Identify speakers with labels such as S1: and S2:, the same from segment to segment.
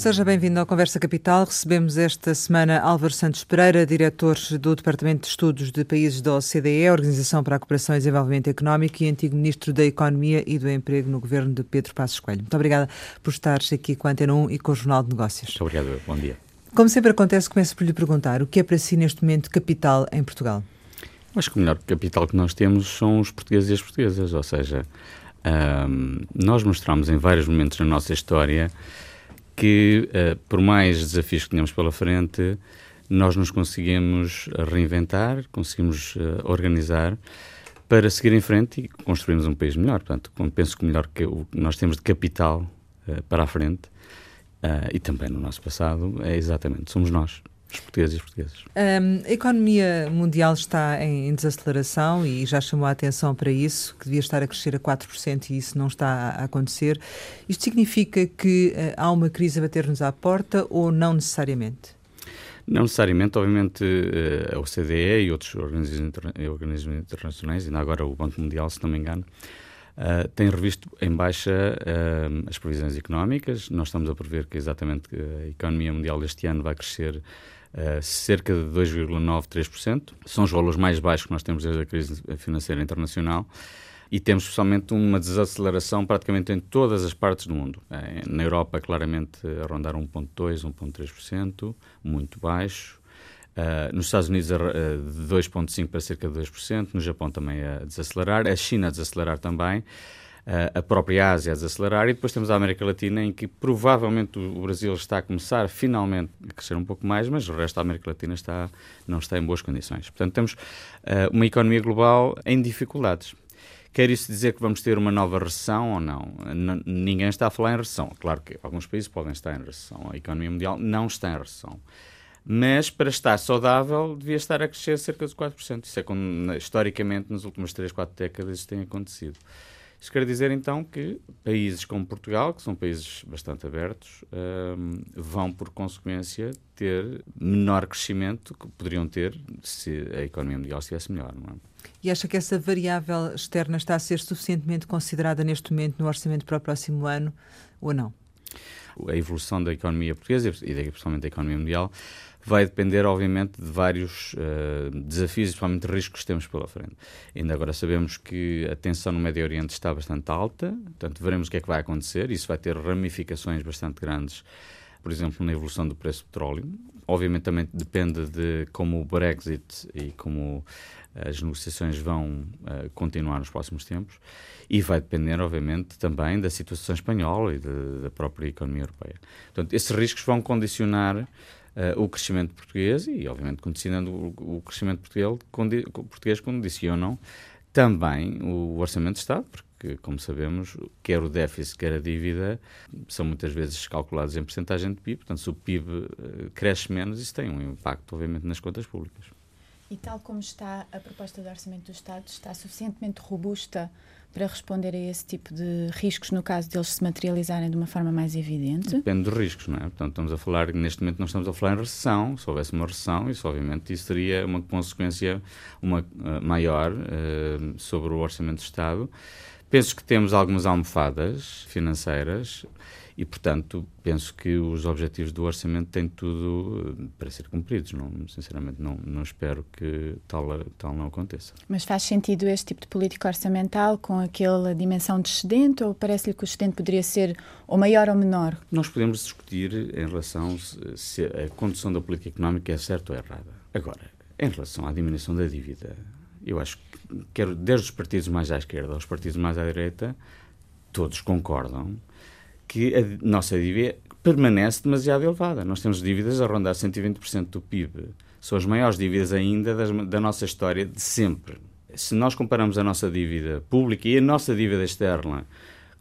S1: Seja bem-vindo ao Conversa Capital. Recebemos esta semana Álvaro Santos Pereira, diretor do Departamento de Estudos de Países da OCDE, Organização para a Cooperação e Desenvolvimento Económico, e antigo Ministro da Economia e do Emprego no governo de Pedro Passos Coelho. Muito obrigada por estares aqui com a Antena 1 e com o Jornal de Negócios.
S2: Muito obrigado, bom dia.
S1: Como sempre acontece, começo por lhe perguntar o que é para si neste momento capital em Portugal?
S2: Acho que o melhor capital que nós temos são os portugueses e as portuguesas, ou seja, um, nós mostramos em vários momentos na nossa história que, uh, por mais desafios que tenhamos pela frente, nós nos conseguimos reinventar, conseguimos uh, organizar para seguir em frente e construirmos um país melhor. Portanto, penso que o melhor que nós temos de capital para a frente e também no nosso passado é exatamente, somos nós os portugueses e os portugueses.
S1: Um, a economia mundial está em, em, desaceleração e já chamou a atenção para isso, que devia estar a crescer a 4% e isso não está a, a acontecer. Isto significa que uh, há uma crise a bater-nos à porta ou não necessariamente?
S2: Não necessariamente, obviamente uh, a OCDE e outros organismos, organismos internacionais, ainda agora o Banco Mundial, se não me engano, Uh, tem revisto em baixa uh, as previsões económicas. Nós estamos a prever que exatamente a economia mundial este ano vai crescer uh, cerca de 2,93%. São os valores mais baixos que nós temos desde a crise financeira internacional. E temos especialmente uma desaceleração praticamente em todas as partes do mundo. Uh, na Europa, claramente, a rondar 1,2%, 1,3%, muito baixo. Uh, nos Estados Unidos, de 2,5% para cerca de 2%. No Japão também a desacelerar. A China a desacelerar também a própria Ásia a desacelerar e depois temos a América Latina em que provavelmente o Brasil está a começar finalmente a crescer um pouco mais, mas o resto da América Latina está, não está em boas condições. Portanto, temos uma economia global em dificuldades. Quer isso dizer que vamos ter uma nova recessão ou não? N ninguém está a falar em recessão. Claro que alguns países podem estar em recessão. A economia mundial não está em recessão. Mas para estar saudável devia estar a crescer cerca de 4%. Isso é como historicamente nas últimas 3, 4 décadas isso tem acontecido. Isto quer dizer então que países como Portugal, que são países bastante abertos, um, vão por consequência ter menor crescimento que poderiam ter se a economia mundial estivesse melhor. Não é?
S1: E acha que essa variável externa está a ser suficientemente considerada neste momento no orçamento para o próximo ano ou não?
S2: A evolução da economia portuguesa e principalmente da economia mundial vai depender, obviamente, de vários uh, desafios, principalmente riscos que temos pela frente. Ainda agora sabemos que a tensão no Médio Oriente está bastante alta, portanto, veremos o que é que vai acontecer. Isso vai ter ramificações bastante grandes, por exemplo, na evolução do preço do petróleo. Obviamente, também depende de como o Brexit e como as negociações vão uh, continuar nos próximos tempos e vai depender, obviamente, também da situação espanhola e de, da própria economia europeia. Portanto, esses riscos vão condicionar uh, o crescimento português e, obviamente, condicionando o, o crescimento português, condi, português condicionam também o orçamento de Estado, porque, como sabemos, quer o déficit, quer a dívida são muitas vezes calculados em porcentagem de PIB, portanto, se o PIB uh, cresce menos, isso tem um impacto, obviamente, nas contas públicas.
S3: E tal como está a proposta de orçamento do Estado, está suficientemente robusta para responder a esse tipo de riscos no caso deles se materializarem de uma forma mais evidente?
S2: Depende dos riscos, não é? Portanto, estamos a falar, neste momento não estamos a falar em recessão, se houvesse uma recessão, isso obviamente isso seria uma consequência uma, uh, maior uh, sobre o orçamento do Estado. Penso que temos algumas almofadas financeiras e, portanto, penso que os objetivos do orçamento têm tudo eh, para ser cumpridos. Não, sinceramente, não, não espero que tal, tal não aconteça.
S3: Mas faz sentido este tipo de política orçamental com aquela dimensão de excedente ou parece-lhe que o excedente poderia ser ou maior ou menor?
S2: Nós podemos discutir em relação se a condução da política económica é certa ou errada. Agora, em relação à diminuição da dívida, eu acho que, quero, desde os partidos mais à esquerda aos partidos mais à direita, todos concordam que a nossa dívida permanece demasiado elevada. Nós temos dívidas a rondar 120% do PIB. São as maiores dívidas ainda das, da nossa história de sempre. Se nós comparamos a nossa dívida pública e a nossa dívida externa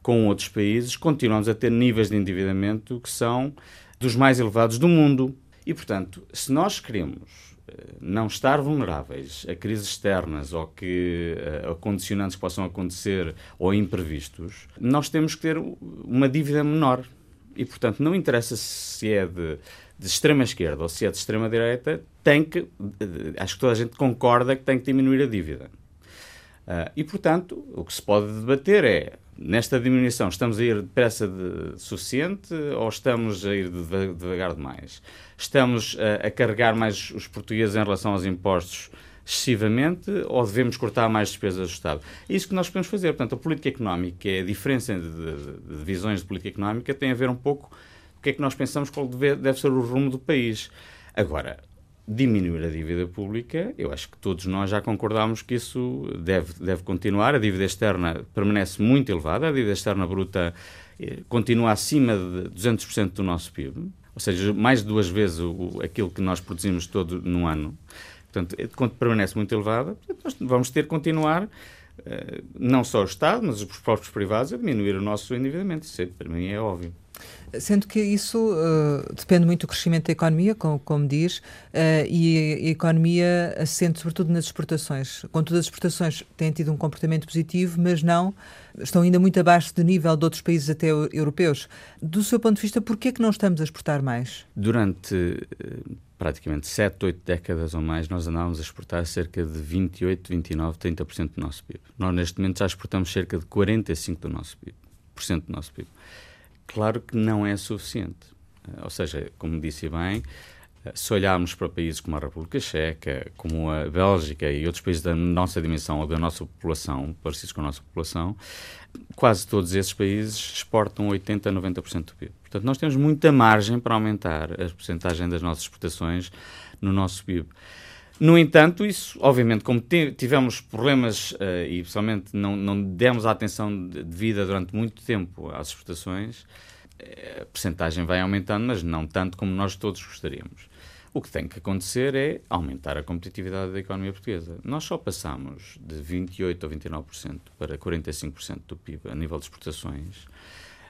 S2: com outros países, continuamos a ter níveis de endividamento que são dos mais elevados do mundo. E, portanto, se nós queremos não estar vulneráveis a crises externas ou que a condicionantes que possam acontecer ou imprevistos, nós temos que ter uma dívida menor. E, portanto, não interessa se é de, de extrema esquerda ou se é de extrema direita, tem que, acho que toda a gente concorda que tem que diminuir a dívida. Uh, e, portanto, o que se pode debater é, nesta diminuição, estamos a ir depressa de suficiente ou estamos a ir devagar demais? Estamos a, a carregar mais os portugueses em relação aos impostos excessivamente ou devemos cortar mais despesas do Estado? É isso que nós podemos fazer. Portanto, a política económica, a diferença de, de, de visões de política económica tem a ver um pouco o que é que nós pensamos qual deve, deve ser o rumo do país. Agora, diminuir a dívida pública, eu acho que todos nós já concordamos que isso deve, deve continuar. A dívida externa permanece muito elevada, a dívida externa bruta eh, continua acima de 200% do nosso PIB, ou seja, mais de duas vezes o, aquilo que nós produzimos todo no ano. Portanto, eh, permanece muito elevada, nós vamos ter que continuar, não só o Estado, mas os próprios privados, a diminuir o nosso endividamento. Isso, para mim, é óbvio.
S1: Sendo que isso uh, depende muito do crescimento da economia, como, como diz, uh, e a, economia assente sobretudo nas exportações. Contudo, as exportações têm tido um comportamento positivo, mas não estão ainda muito abaixo do nível de outros países até europeus. Do seu ponto de vista, por que é que não estamos a exportar mais?
S2: Durante uh, praticamente 7, 8 décadas ou mais, nós andávamos a exportar cerca de 28, 29, 30% do nosso PIB. Nós, neste momento, já exportamos cerca de 45% do nosso PIB. Do nosso PIB. Claro que não é suficiente. Eh, ou seja, como disse bem, se olharmos para países como a República Checa, como a Bélgica e outros países da nossa dimensão ou da nossa população, parecidos com a nossa população, quase todos esses países exportam 80% a 90% do PIB. Portanto, nós temos muita margem para aumentar a porcentagem das nossas exportações no nosso PIB. No entanto, isso, obviamente, como tivemos problemas uh, e, pessoalmente, não, não demos a atenção devida durante muito tempo às exportações, eh, a percentagem vai aumentando, mas não tanto como nós todos gostaríamos. O que tem que acontecer é aumentar a competitividade da economia portuguesa. Nós só passamos de 28% ou 29% para 45% do PIB a nível de exportações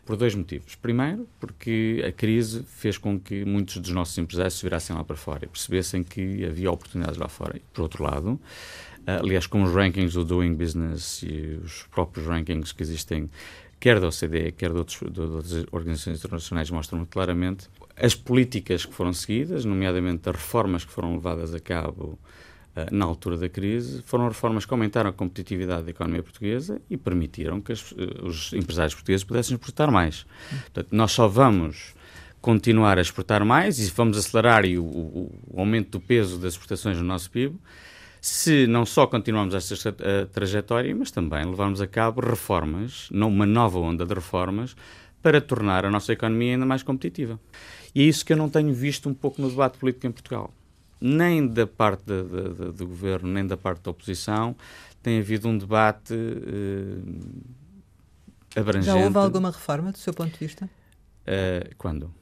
S2: por dois motivos. Primeiro, porque a crise fez com que muitos dos nossos empresários se virassem lá para fora e percebessem que havia oportunidades lá fora. E, por outro lado, aliás, com os rankings do Doing Business e os próprios rankings que existem, quer da OCDE, quer de, outros, de outras organizações internacionais, mostram claramente as políticas que foram seguidas, nomeadamente as reformas que foram levadas a cabo eh, na altura da crise, foram reformas que aumentaram a competitividade da economia portuguesa e permitiram que as, eh, os empresários portugueses pudessem exportar mais. Portanto, nós só vamos continuar a exportar mais e vamos acelerar o, o, o aumento do peso das exportações no nosso PIB se não só continuarmos esta trajetória, mas também levarmos a cabo reformas, uma nova onda de reformas, para tornar a nossa economia ainda mais competitiva. E é isso que eu não tenho visto um pouco no debate político em Portugal nem da parte de, de, de, do governo, nem da parte da oposição, tem havido um debate abrangente. Já
S1: houve alguma reforma, do seu ponto de vista?
S2: Uh, quando?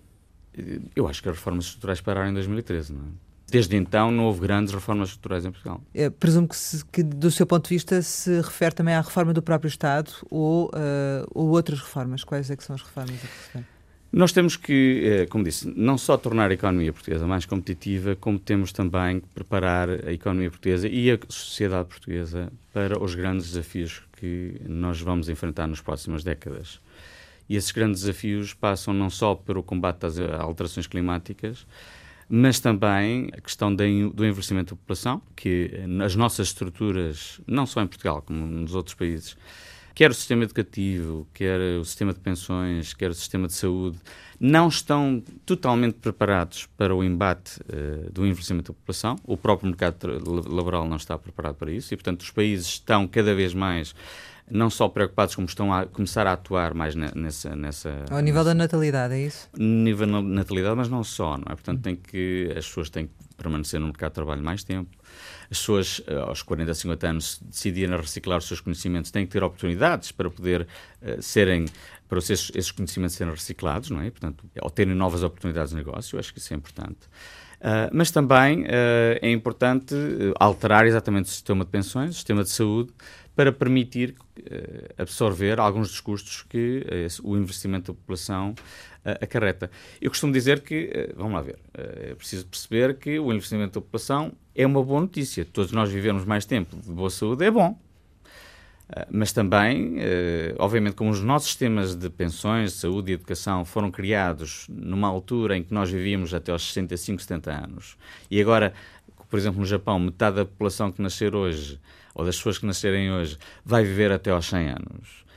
S2: Eu acho que as reformas estruturais pararam em 2013, não é? Desde então não houve grandes reformas estruturais em Portugal.
S1: Eu presumo que, se, que, do seu ponto de vista, se refere também à reforma do próprio Estado ou, uh, ou outras reformas. Quais é que são as reformas a que se refere?
S2: Nós temos que, eh, como disse, não só tornar a economia portuguesa mais competitiva, como temos também que preparar a economia portuguesa e a sociedade portuguesa para os grandes desafios que nós vamos enfrentar nas próximas décadas. E esses grandes desafios passam não só pelo combate às alterações climáticas, mas também a questão do envelhecimento da população, que as nossas estruturas, não só em Portugal como nos outros países, quer o sistema educativo, quer o sistema de pensões, quer o sistema de saúde, não estão totalmente preparados para o embate uh, do envelhecimento da população. O próprio mercado laboral não está preparado para isso e, portanto, os países estão cada vez mais não só preocupados como estão a começar a atuar mais nessa... nessa
S1: Ao nível da natalidade, é isso?
S2: Nível da natalidade, mas não só, não é? Portanto, tem que, as pessoas têm que permanecer no mercado de trabalho mais tempo, as pessoas eh, aos 40, 50 anos decidirem reciclar os seus conhecimentos, têm que ter oportunidades para poder uh, serem para esses, esses, conhecimentos serem reciclados, não é? Portanto, ou terem novas oportunidades de negócio, eu acho que isso é importante. Uh, mas também uh, é importante alterar exatamente o sistema de pensões, o sistema de saúde, para permitir absorver alguns dos custos que o investimento da população acarreta. Eu costumo dizer que, vamos lá ver, é preciso perceber que o investimento da população é uma boa notícia. Todos nós vivemos mais tempo de boa saúde, é bom. Mas também, obviamente, como os nossos sistemas de pensões, de saúde e educação foram criados numa altura em que nós vivíamos até aos 65, 70 anos, e agora por exemplo, no Japão, metade da população que nascer hoje, ou das pessoas que nascerem hoje, vai viver até aos 100 anos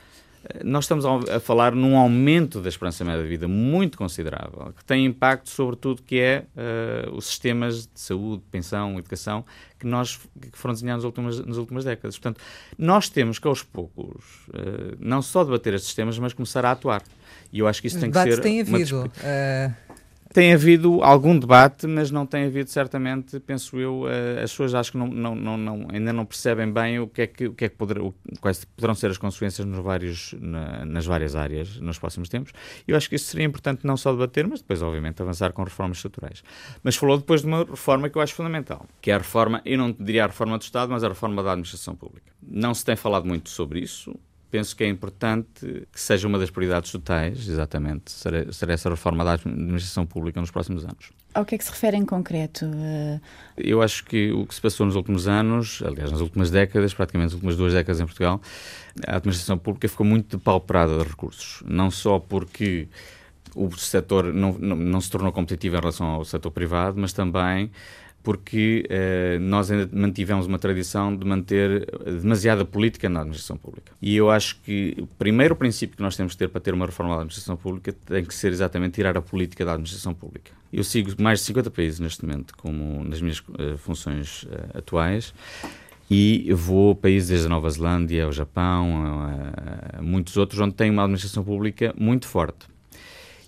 S2: nós estamos a falar num aumento da esperança média de vida muito considerável, que tem impacto sobre tudo que é uh, os sistemas de saúde, pensão, educação, que nós que foram desenhados nas últimas, nas últimas décadas. Portanto, nós temos que, aos poucos, uh, não só debater estes temas, mas começar a atuar. E eu acho que isso tem que ser...
S1: tem havido. Uma... Uh
S2: tem havido algum debate, mas não tem havido certamente, penso eu, uh, as pessoas acho que não, não, não, ainda não percebem bem o que é que, o que, é que o, quais poderão ser as consequências nos vários, na, nas várias áreas nos próximos tempos. Eu acho que isso seria importante não só debater, mas depois, obviamente, avançar com reformas estruturais. Mas falou depois de uma reforma que eu acho fundamental, que é a reforma, eu não diria a reforma do Estado, mas a reforma da administração pública. Não se tem falado muito sobre isso penso que é importante que seja uma das prioridades totais, exatamente, ser, ser essa reforma da administração pública nos próximos anos.
S3: Ao que é que se refere em concreto? Uh...
S2: Eu acho que o que se passou nos últimos anos, aliás, nas últimas décadas, praticamente nas últimas duas décadas em Portugal, a administração pública ficou muito depauperada de recursos. Não só porque o setor não, não, não se tornou competitivo em relação ao setor privado, mas também porque eh, nós ainda mantivemos uma tradição de manter demasiada política na administração pública. E eu acho que o primeiro princípio que nós temos que ter para ter uma reforma da administração pública tem que ser exatamente tirar a política da administração pública. Eu sigo mais de 50 países neste momento, como nas minhas uh, funções uh, atuais, e vou a países desde a Nova Zelândia, ao Japão, a, a muitos outros, onde tem uma administração pública muito forte.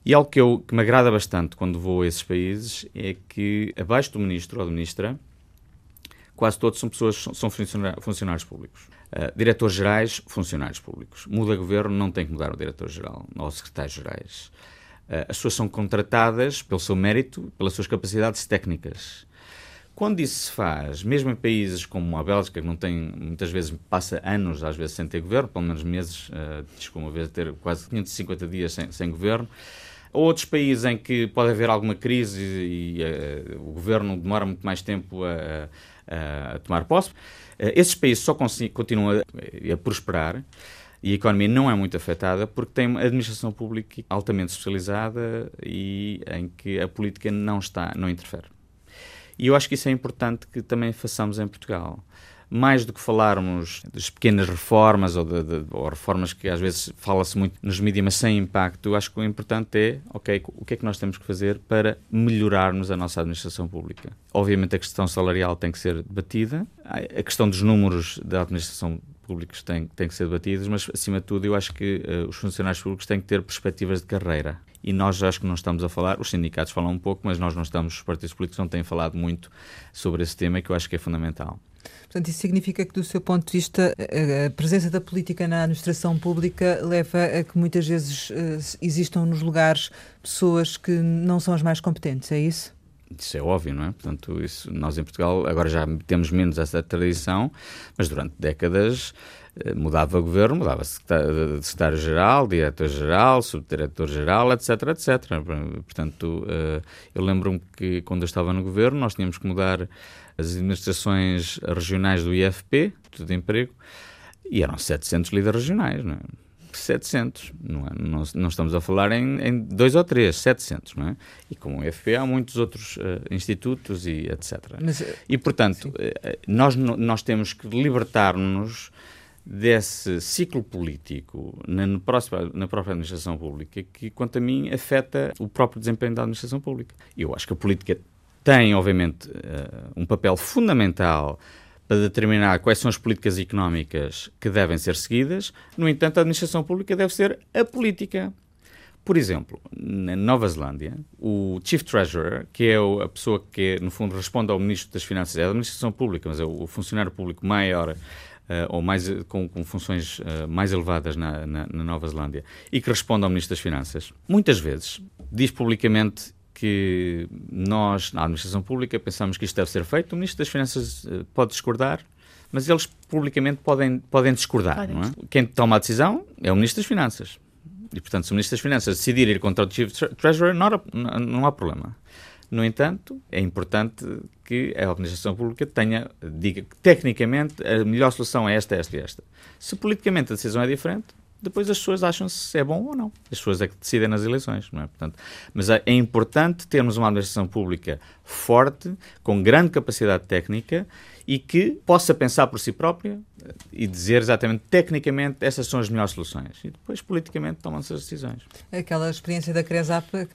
S2: E algo que, eu, que me agrada bastante quando vou a esses países é que, abaixo do ministro ou da ministra, quase todos são pessoas, são funcionários públicos. Uh, diretores gerais, funcionários públicos. Muda governo, não tem que mudar o diretor-geral ou os secretários-gerais. Uh, as pessoas são contratadas pelo seu mérito, pelas suas capacidades técnicas. Quando isso se faz, mesmo em países como a Bélgica, que não tem, muitas vezes passa anos, às vezes, sem ter governo, pelo menos meses, uh, diz uma vez ter quase 550 dias sem, sem governo, outros países em que pode haver alguma crise e, e uh, o governo demora muito mais tempo a, a, a tomar posse. Uh, esses países só continuam a, a, prosperar e a economia não é muito afetada porque tem uma administração pública altamente especializada e em que a política não está, não interfere. E eu acho que isso é importante que também façamos em Portugal mais do que falarmos das pequenas reformas ou, de, de, ou reformas que às vezes fala-se muito nos mídias, mas sem impacto, acho que o importante é, ok, o que é que nós temos que fazer para melhorarmos a nossa administração pública? Obviamente a questão salarial tem que ser debatida, a questão dos números da administração públicos têm, têm que ser debatidos, mas acima de tudo eu acho que uh, os funcionários públicos têm que ter perspectivas de carreira. E nós acho que não estamos a falar, os sindicatos falam um pouco, mas nós não estamos, os partidos políticos não têm falado muito sobre esse tema que eu acho que é fundamental.
S1: Portanto, isso significa que, do seu ponto de vista, a presença da política na administração pública leva a que muitas vezes eh, existam nos lugares pessoas que não são as mais competentes, é isso?
S2: Isso é óbvio, não é? Portanto, isso, nós em Portugal agora já temos menos essa tradição, mas durante décadas eh, mudava governo, mudava secretário-geral, diretor-geral, subdiretor-geral, etc, etc. Portanto, eh, eu lembro-me que quando eu estava no governo nós tínhamos que mudar as administrações regionais do IFP, de emprego, e eram 700 líderes regionais, não é? 700, não, é? não, não estamos a falar em, em, dois ou três, 700, não é? E como o IFP há muitos outros uh, institutos e etc. Mas, eh, e, portanto, uh, nós, nós temos que libertar-nos desse ciclo político na, na, próxima, na própria administração pública que, quanto a mim, afeta o próprio desempenho da administração pública. Eu acho que a política tem, obviamente, uh, um papel fundamental para determinar quais são as políticas económicas que devem ser seguidas. No entanto, a administração pública deve ser a política. Por exemplo, na Nova Zelândia, o Chief Treasurer, que é a pessoa que, no fundo, responde ao Ministro das Finanças, é a administração pública, mas é o funcionário público maior Uh, ou mais, com, com funções uh, mais elevadas na, na, na, Nova Zelândia e que responde ao Ministro das Finanças, muitas vezes diz publicamente que nós, na administração pública, pensamos que isto deve ser feito. O Ministro das Finanças uh, pode discordar, mas eles publicamente podem, podem discordar. Podem. Não é? Quem toma a decisão é o Ministro das Finanças. E, portanto, se o Ministro das Finanças decidir ir contra o Chief Treasurer, não há, não há problema. No entanto, é importante que a administração pública tenha, diga que tecnicamente a melhor solução é esta, esta e esta. Se politicamente a decisão é diferente, depois as pessoas acham se é bom ou não. As pessoas é que decidem nas eleições, não é? Portanto, mas é, importante termos uma administração pública forte, com grande capacidade técnica e que possa pensar por si própria e dizer exatamente tecnicamente essas são as melhores soluções. E depois, politicamente, tomam-se as decisões.
S1: Aquela experiência da Cresap uh,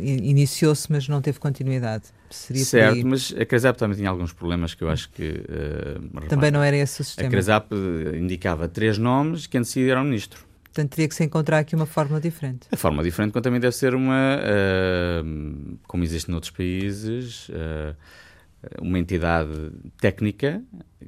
S1: iniciou-se, mas não teve continuidade.
S2: Seria certo, mas a Cresap também tinha alguns problemas que eu acho que.
S1: Uh, também não era esse o sistema.
S2: A Cresap indicava três nomes que antes era o ministro.
S1: Portanto, teria que se encontrar aqui uma forma diferente.
S2: A forma diferente, quando também deve ser uma. Uh, como existe noutros países. Uh, uma entidade técnica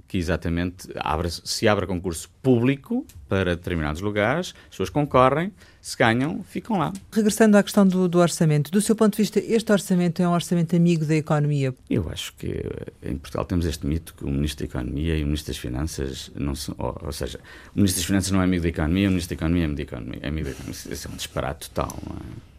S2: que exatamente abre, se abre concurso público para determinados lugares, as pessoas concorrem, se ganham, ficam lá.
S1: Regressando à questão do, do, orçamento, do seu ponto de vista, este orçamento é um orçamento amigo da economia?
S2: Eu acho que eh, em Portugal temos este mito que o Ministro da Economia e o Ministro das Finanças não são, ou, ou seja, o Ministro das Finanças não é amigo da economia, o Ministro da Economia é amigo da economia. É amigo da economia. Isso é um disparate total, não é?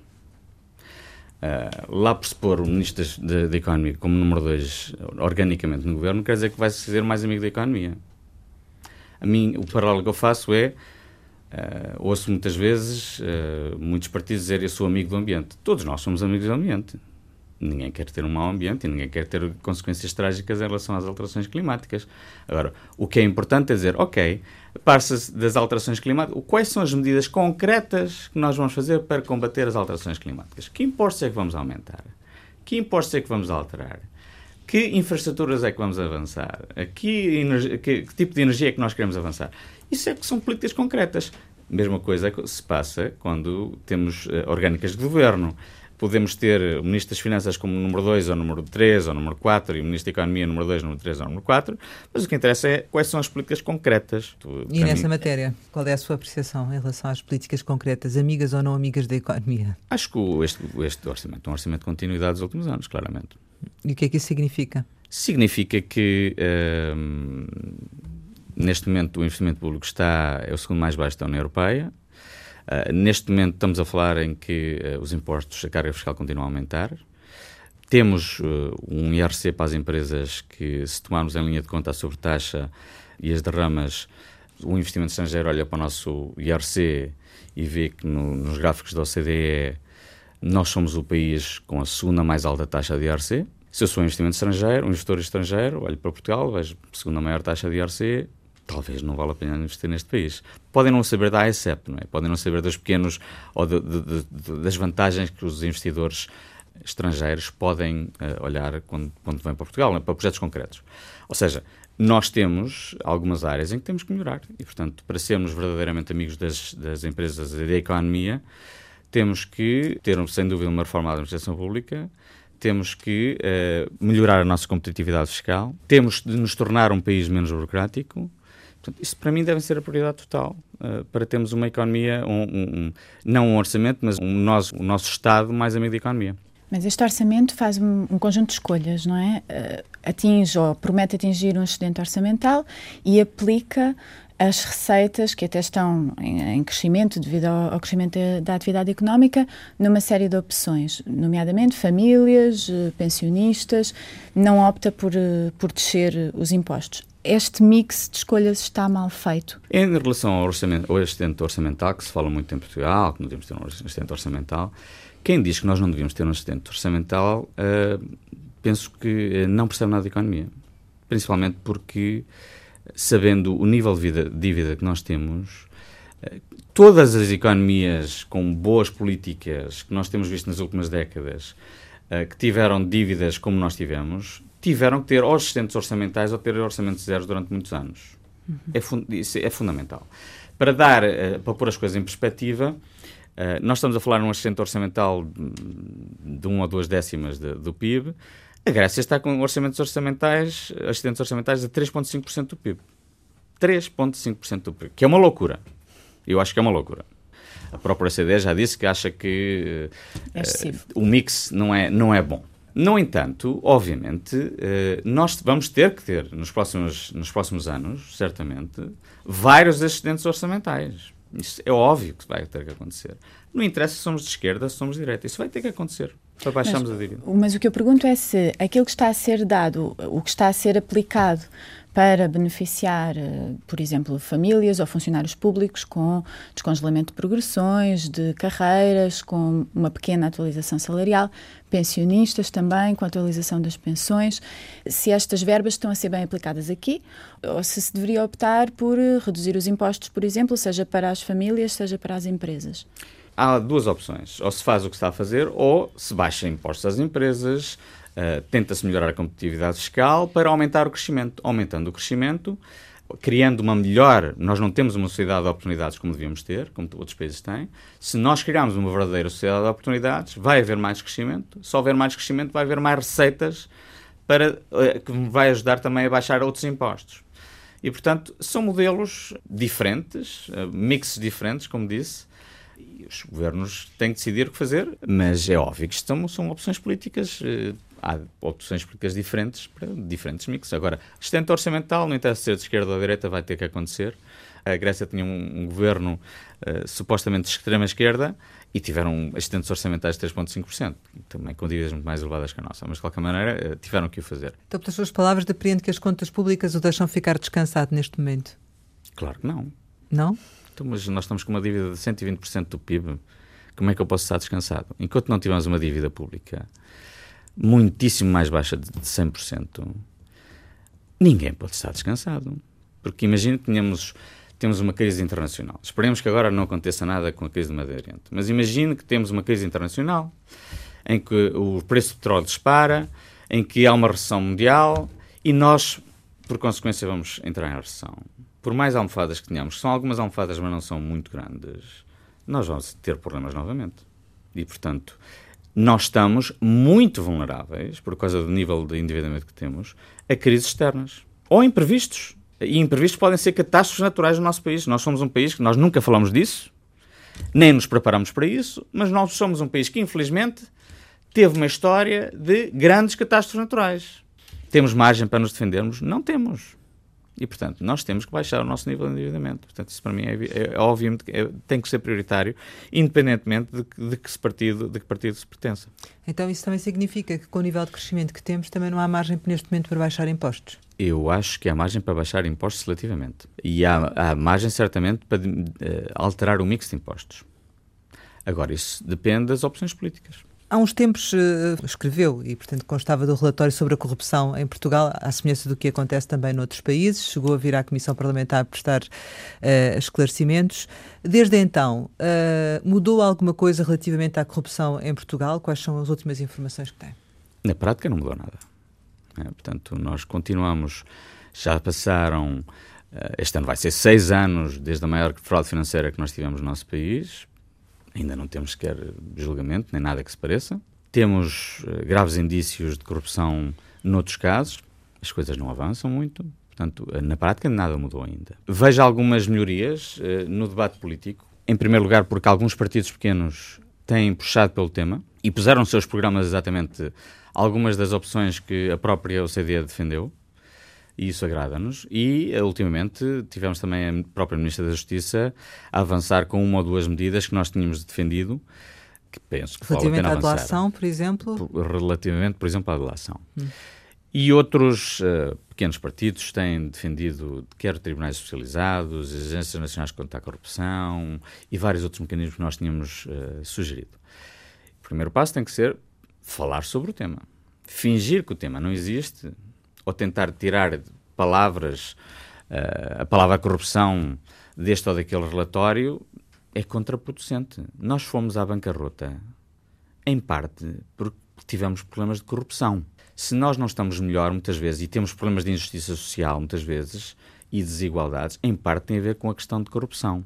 S2: Uh, lá por se pôr o Ministro da Economia como número 2 organicamente no governo, quer dizer que vai ser mais amigo da economia. A mim, o paralelo que eu faço é. Uh, ouço muitas vezes uh, muitos partidos dizerem eu sou amigo do ambiente. Todos nós somos amigos do ambiente. Ninguém quer ter um mau ambiente e ninguém quer ter consequências trágicas em relação às alterações climáticas. Agora, o que é importante é dizer, ok, passa-se das alterações climáticas, quais são as medidas concretas que nós vamos fazer para combater as alterações climáticas? Que impostos é que vamos aumentar? Que impostos é que vamos alterar? Que infraestruturas é que vamos avançar? Que, que, que tipo de energia é que nós queremos avançar? Isso é que são políticas concretas. Mesma coisa se passa quando temos uh, orgânicas de governo podemos ter o Ministro das Finanças como número 2 ou número 3 ou número 4 e o Ministro da Economia número 2, número 3 ou número 4, mas o que interessa é quais são as políticas concretas.
S1: E nessa mim, matéria, qual é a sua apreciação em relação às políticas concretas, amigas ou não amigas da economia?
S2: Acho que este, este orçamento é um orçamento de continuidade dos últimos anos, claramente.
S1: E o que é que isso significa?
S2: Significa que hum, neste momento o investimento público está é o segundo mais baixo da União Europeia, Uh, neste momento estamos a falar em que uh, os impostos, a carga fiscal continua a aumentar. Temos uh, um IRC para as empresas que, se tomarmos em linha de conta a sobretaxa e as derramas, o investimento estrangeiro olha para o nosso IRC e vê que no, nos gráficos da OCDE nós somos o país com a segunda mais alta taxa de IRC. Se eu sou um investimento estrangeiro, um investor estrangeiro, olho para Portugal, vejo a segunda maior taxa de IRC, talvez não vale a pena investir neste país. Podem não saber da ASEP, não é? podem não saber dos pequenos ou de, de, de, das vantagens que os investidores estrangeiros podem uh, olhar quando, quando vêm para Portugal, é? para projetos concretos. Ou seja, nós temos algumas áreas em que temos que melhorar e, portanto, para sermos verdadeiramente amigos das, das empresas e da economia, temos que ter, sem dúvida, uma reforma da administração pública, temos que uh, melhorar a nossa competitividade fiscal, temos de nos tornar um país menos burocrático, Portanto, isso para mim deve ser a prioridade total uh, para termos uma economia, um, um, não um orçamento, mas um o nosso Estado mais amigo da economia.
S3: Mas este orçamento faz um, um conjunto de escolhas, não é? Uh, atinge ou promete atingir um excedente orçamental e aplica as receitas que até estão em, em crescimento devido ao, ao crescimento da, da, atividade económica numa série de opções, nomeadamente famílias, eh, pensionistas, não opta por, por descer os impostos este mix de escolhas está mal feito?
S2: Em relação ao, orçamento, ao excedente orçamental, que se fala muito em Portugal, que não devemos ter um excedente orçamental, quem diz que nós não devíamos ter um excedente orçamental, uh, penso que eh, não percebe nada de economia. Principalmente porque, sabendo o nível de vida, dívida que nós temos, uh, todas as economias com boas políticas que nós temos visto nas últimas décadas, que tiveram dívidas como nós tivemos, tiveram que ter ou assistentes orçamentais ou ter orçamentos zeros durante muitos anos. Uhum. É, fun isso é fundamental. Para dar, uh, para pôr as coisas em perspectiva, uh, nós estamos a falar num assistente orçamental de, de 1 ou 2 décimas de, do PIB. A Grécia está com orçamentos orçamentais, assistentes orçamentais de 3,5% do PIB. 3,5% do PIB, que é uma loucura. Eu acho que é uma loucura. A própria CD já disse que acha que uh, o mix não é, não é bom. No entanto, obviamente, eh, nós vamos ter que ter nos próximos, nos próximos anos, certamente, vários excedentes orçamentais. Isso é óbvio que vai ter que acontecer. Não interessa se somos de esquerda, se somos de direita. Isso vai ter que acontecer para baixarmos
S3: mas,
S2: a dívida.
S3: Mas o que eu pergunto é se aquilo que está a ser dado, o que está a ser aplicado para beneficiar, eh, por exemplo, famílias ou funcionários públicos com descongelamento de progressões, de carreiras, com uma pequena atualização salarial, pensionistas também, com a atualização das pensões. Se estas verbas estão a ser bem aplicadas aqui, ou se se deveria optar por eh, reduzir os impostos, por exemplo, seja para as famílias, seja para as empresas.
S2: Há duas opções. Ou se faz o que está a fazer, ou se baixa impostos às empresas, uh, tenta-se melhorar a competitividade fiscal para aumentar o crescimento. Aumentando o crescimento, criando uma melhor. Nós não temos uma sociedade de oportunidades como devíamos ter, como outros países têm. Se nós criarmos uma verdadeira sociedade de oportunidades, vai haver mais crescimento. Se houver mais crescimento, vai haver mais receitas para, uh, que vai ajudar também a baixar outros impostos. E, portanto, são modelos diferentes, uh, mixes diferentes, como disse, os governos têm que decidir o que fazer, mas é óbvio que isto são, opções políticas. Há opções políticas diferentes para diferentes mix. Agora, assistente orçamental, não interessa ser de esquerda ou de direita, vai ter que acontecer. A Grécia tinha um, um governo uh, supostamente de extrema-esquerda e tiveram assistentes orçamentais de 3,5%, também com dívidas muito mais elevadas que a nossa, mas de qualquer maneira uh, tiveram que o fazer.
S1: Então, pelas suas palavras, depreende que as contas públicas o deixam ficar descansado neste momento?
S2: Claro que não.
S1: Não?
S2: Então, mas nós estamos com uma dívida de 120% do PIB. Como é que eu posso estar descansado? Enquanto não tivermos uma dívida pública muitíssimo mais baixa de 100%, ninguém pode estar descansado. Porque imagine que tínhamos, temos uma crise internacional. Esperemos que agora não aconteça nada com a crise do Médio Oriente. Mas imagine que temos uma crise internacional em que o preço do petróleo dispara, em que há uma recessão mundial e nós, por consequência, vamos entrar em recessão por mais almofadas que tenhamos, são algumas almofadas, mas não são muito grandes, nós vamos ter problemas novamente. E, portanto, nós estamos muito vulneráveis, por causa do nível de endividamento que temos, a crises externas. Ou imprevistos. E imprevistos podem ser catástrofes naturais no nosso país. Nós somos um país que nós nunca falamos disso, nem nos preparamos para isso, mas nós somos um país que, infelizmente, teve uma história de grandes catástrofes naturais. Temos margem para nos defendermos? Não temos. E, portanto, nós temos que baixar o nosso nível de endividamento. Portanto, isso para mim é, é, é óbvio, é, tem que ser prioritário, independentemente de, de, que partido, de que partido se pertença.
S1: Então, isso também significa que, com o nível de crescimento que temos, também não há margem neste momento para baixar impostos?
S2: Eu acho que há margem para baixar impostos seletivamente. E há, há margem, certamente, para uh, alterar o mix de impostos. Agora, isso depende das opções políticas.
S1: Há uns tempos uh, escreveu e, portanto, constava do relatório sobre a corrupção em Portugal, à semelhança do que acontece também noutros países. Chegou a vir à Comissão Parlamentar a prestar uh, esclarecimentos. Desde então, uh, mudou alguma coisa relativamente à corrupção em Portugal? Quais são as últimas informações que tem?
S2: Na prática, não mudou nada. É, portanto, nós continuamos. Já passaram. Este ano vai ser seis anos desde a maior fraude financeira que nós tivemos no nosso país Ainda não temos sequer julgamento, nem nada que se pareça. Temos uh, graves indícios de corrupção noutros casos. As coisas não avançam muito. Portanto, eh, na prática, nada mudou ainda. Vejo algumas melhorias uh, no debate político. Em primeiro lugar, porque alguns partidos pequenos têm puxado pelo tema e puseram seus programas exatamente algumas das opções que a própria OCDE defendeu e isso agrada-nos. E, eh, ultimamente, tivemos também a própria Ministra da Justiça a avançar com uma ou duas medidas que nós tínhamos defendido, que penso que
S1: Relativamente à delação, por exemplo?
S2: Relativamente, por exemplo, à delação. Hum. E outros uh, pequenos partidos têm defendido quer tribunais especializados, agências nacionais contra a corrupção e vários outros mecanismos que nós tínhamos uh, sugerido. O primeiro passo tem que ser falar sobre o tema. Fingir que o tema não existe ou tentar tirar palavras, uh, a palavra corrupção deste ou daquele relatório, é contraproducente. Nós fomos à bancarrota, em parte, porque tivemos problemas de corrupção. Se nós não estamos melhor, muitas vezes, e temos problemas de injustiça social, muitas vezes, e desigualdades, em parte tem a ver com a questão de corrupção.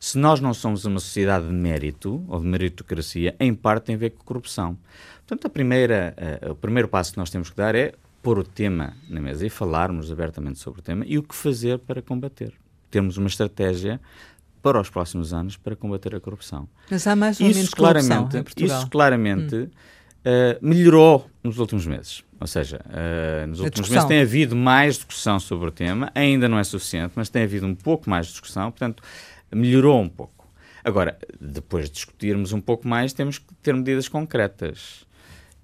S2: Se nós não somos uma sociedade de mérito, ou de meritocracia, em parte tem a ver com corrupção. Portanto, a primeira, uh, o primeiro passo que nós temos que dar é pôr o tema na mesa e falarmos abertamente sobre o tema e o que fazer para combater. Termos uma estratégia para os próximos anos para combater a corrupção.
S1: Mas há mais ou isso menos claramente, Portugal.
S2: Isso claramente hum. uh, melhorou nos últimos meses. Ou seja, uh, nos últimos meses tem havido mais discussão sobre o tema, ainda não é suficiente, mas tem havido um pouco mais de discussão, portanto, melhorou um pouco. Agora, depois de discutirmos um pouco mais, temos que ter medidas concretas.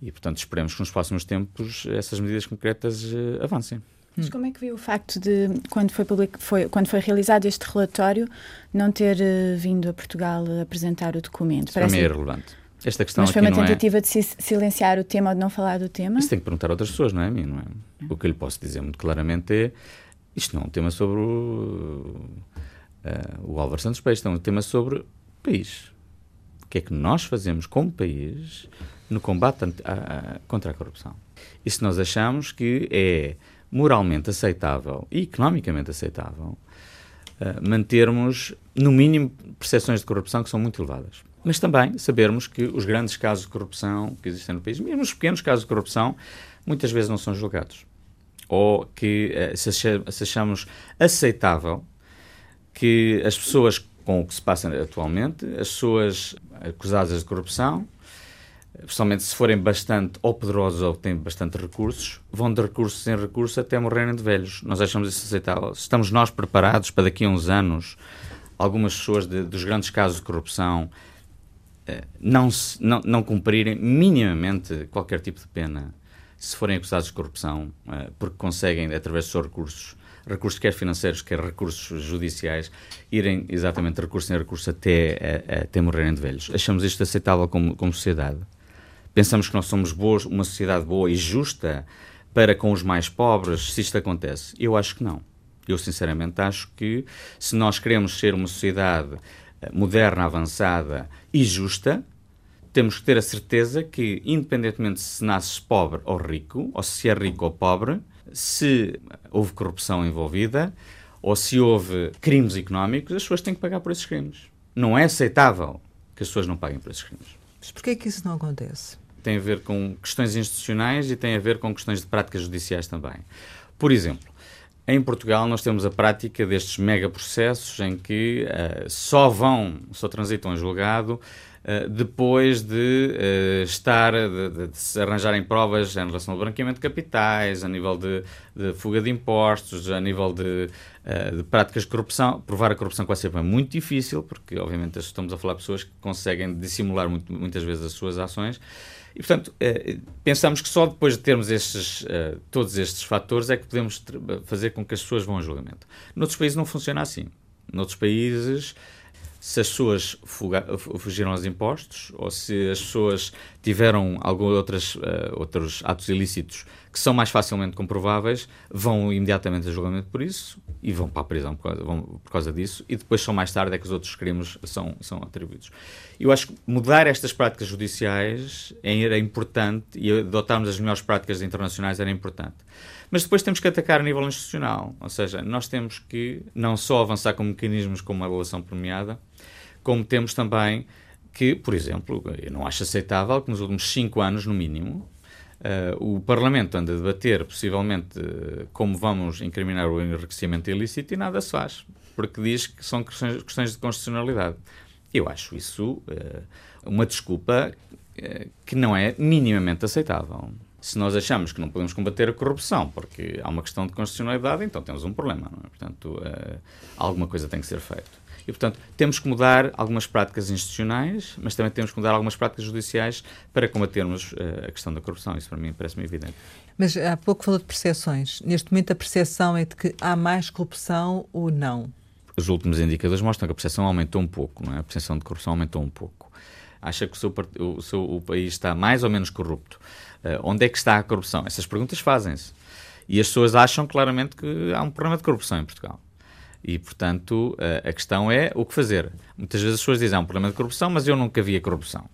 S2: E, portanto, esperemos que nos próximos tempos essas medidas concretas uh, avancem.
S3: Mas como é que viu o facto de, quando foi, public, foi, quando foi realizado este relatório, não ter uh, vindo a Portugal apresentar o documento?
S2: Isso Parece... para mim é irrelevante. Esta questão
S3: Mas foi uma
S2: é-
S3: tentativa é... de silenciar o tema ou de não falar do tema?
S2: Isso tem que perguntar a outras pessoas, não é a mim, não é? O que eu lhe posso dizer muito claramente é isto não é um tema sobre o, uh, o Álvaro Santos Peixe, é um tema sobre o país. O que é que nós fazemos como país no combate a, a, contra a corrupção? E se nós achamos que é moralmente aceitável e economicamente aceitável uh, mantermos, no mínimo, percepções de corrupção que são muito elevadas. Mas também sabermos que os grandes casos de corrupção que existem no país, mesmo os pequenos casos de corrupção, muitas vezes não são julgados. Ou que uh, se achamos aceitável que as pessoas com o que se passa atualmente, as pessoas acusadas de corrupção, especialmente se forem bastante ou poderosos ou têm bastante recursos, vão de recursos em recursos até morrerem de velhos. Nós achamos isso aceitável. Estamos nós preparados para daqui a uns anos algumas pessoas de, dos grandes casos de corrupção eh, não, se, não, não cumprirem minimamente qualquer tipo de pena se forem acusados de corrupção, eh, porque conseguem, através dos seus recursos, recursos quer financeiros, quer recursos judiciais, irem exatamente recurso em recurso até, até morrerem de velhos. Achamos isto aceitável como, como sociedade? Pensamos que nós somos boas, uma sociedade boa e justa para com os mais pobres, se isto acontece? Eu acho que não. Eu, sinceramente, acho que se nós queremos ser uma sociedade eh, moderna, avançada e justa, temos que ter a certeza que, independentemente se nasces pobre ou rico, ou se é rico ou pobre, se houve corrupção envolvida ou se houve crimes económicos, as pessoas têm que pagar por esses crimes. Não é aceitável que as pessoas não paguem por esses crimes.
S1: Mas porquê que isso não acontece?
S2: Tem a ver com questões institucionais e tem a ver com questões de práticas judiciais também. Por exemplo, em Portugal nós temos a prática destes megaprocessos em que uh, só vão, só transitam a julgado uh, depois de uh, estar, de, de, se arranjarem provas em relação ao branqueamento de capitais, a nível de, de fuga de impostos, a nível de, de, práticas de corrupção. Provar a corrupção quase sempre é muito difícil, porque obviamente estamos a falar de pessoas que conseguem dissimular muito, muitas vezes as suas ações. E, portanto, eh, pensamos que só depois de termos estes, eh, todos estes fatores é que podemos fazer com que as pessoas vão a julgamento. Noutros países não funciona assim. Noutros países, se as pessoas fugiram aos impostos ou se as pessoas tiveram alguns outras, uh, outros atos ilícitos que são mais facilmente comprováveis, vão imediatamente a julgamento por isso e vão para a prisão por causa, vão, por causa disso e depois só mais tarde é que os outros crimes são, são atribuídos. Eu acho que mudar estas práticas judiciais era importante e adotarmos as melhores práticas internacionais era importante. Mas depois temos que atacar a nível institucional, ou seja, nós temos que não só avançar com mecanismos como a avaliação premiada, como temos também que, por exemplo, eu não acho aceitável que nos últimos cinco anos, no mínimo, Uh, o Parlamento anda a debater, possivelmente, uh, como vamos incriminar o enriquecimento ilícito e nada se faz, porque diz que são questões, questões de constitucionalidade. Eu acho isso uh, uma desculpa que não é minimamente aceitável. Se nós achamos que não podemos combater a corrupção porque há uma questão de constitucionalidade, então temos um problema. É? Portanto, alguma coisa tem que ser feita. E, portanto, temos que mudar algumas práticas institucionais, mas também temos que mudar algumas práticas judiciais para combatermos uh, a questão da corrupção. Isso, para mim, parece-me evidente.
S1: Mas há pouco falou de percepções. Neste momento, a percepção é de que há mais corrupção ou não?
S2: Os últimos indicadores mostram que a percepção aumentou um pouco, não é? A percepção de corrupção aumentou um pouco. Acha que o seu, o seu o país está mais ou menos corrupto? Uh, onde é que está a corrupção? Essas perguntas fazem-se. E as pessoas acham claramente que há um problema de corrupção em Portugal. E, portanto, a, questão é o que fazer. Muitas vezes as pessoas dizem há um problema de corrupção, mas eu nunca vi a corrupção.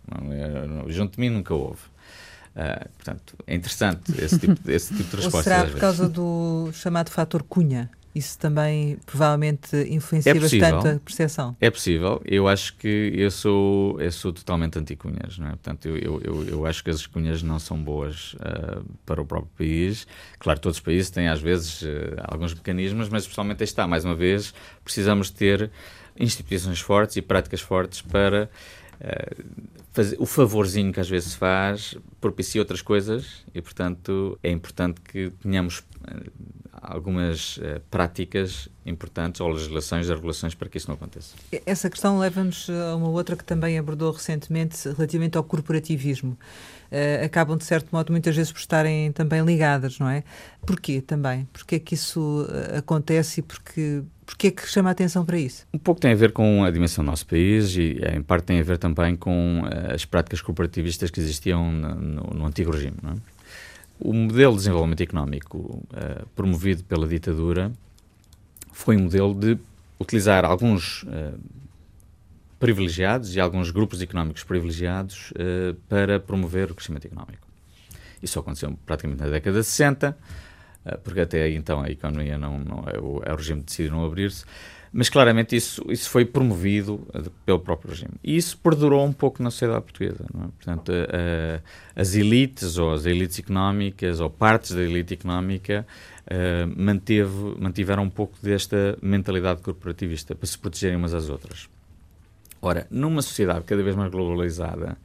S2: Junto de mim nunca houve. Uh, portanto, é interessante esse tipo, esse tipo de resposta.
S1: Ou será por causa do chamado fator Cunha? Isso também provavelmente influencia é bastante a percepção.
S2: É possível. Eu acho que eu sou, eu sou totalmente anti-cunhas. Não é? Portanto, eu, eu, eu, acho que as cunhas não são boas uh, para o próprio país. Claro, todos os países têm às vezes uh, alguns mecanismos, mas especialmente está, mais uma vez, precisamos ter instituições fortes e práticas fortes para uh, fazer o favorzinho que às vezes se faz propicia outras coisas e, portanto, é importante que tenhamos algumas uh, práticas importantes ou legislações regulações para que isso não aconteça.
S1: Essa questão leva-nos a uma outra que também abordou recentemente relativamente ao corporativismo. Uh, acabam, de certo modo, muitas vezes por estarem também ligadas, não é? Porquê também? Porquê é que isso acontece e porquê, porquê é que chama a atenção para isso?
S2: Um pouco tem a ver com a dimensão do nosso país e, em parte, tem a ver também com as práticas corporativistas que existiam no, no, no antigo regime, não é? O modelo de desenvolvimento económico uh, promovido pela ditadura foi um modelo de utilizar alguns uh, privilegiados e alguns grupos económicos privilegiados uh, para promover o crescimento económico. Isso aconteceu praticamente na década de 60, porque até então a economia não, não o, é o regime decidiu não abrir-se. Mas claramente isso, isso foi promovido eh, pelo próprio regime. E isso perdurou um pouco na sociedade portuguesa. É? Portanto, uh, as elites, ou as elites económicas, ou partes da elite económica, uh, manteve, mantiveram um pouco desta mentalidade corporativista para se protegerem umas às outras. Ora, numa sociedade cada vez mais globalizada